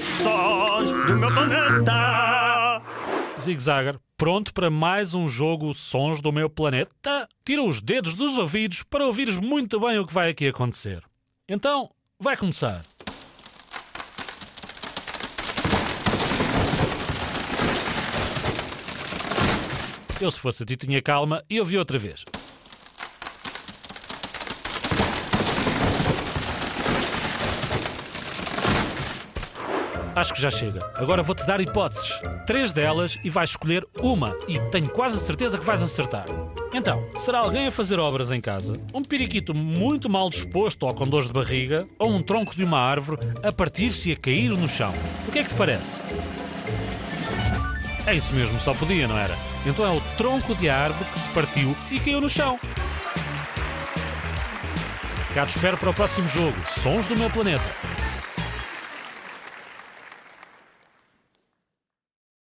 Sons do meu planeta. Zig Zagger, pronto para mais um jogo Sons do Meu Planeta? Tira os dedos dos ouvidos para ouvires muito bem o que vai aqui acontecer. Então, vai começar. Eu, se fosse a ti, tinha calma e ouvi outra vez. Acho que já chega. Agora vou-te dar hipóteses. Três delas e vais escolher uma. E tenho quase a certeza que vais acertar. Então, será alguém a fazer obras em casa? Um periquito muito mal disposto ou com dores de barriga? Ou um tronco de uma árvore a partir-se e a cair no chão? O que é que te parece? É isso mesmo, só podia, não era? Então é o tronco de árvore que se partiu e caiu no chão. Cá te espero para o próximo jogo. Sons do meu planeta.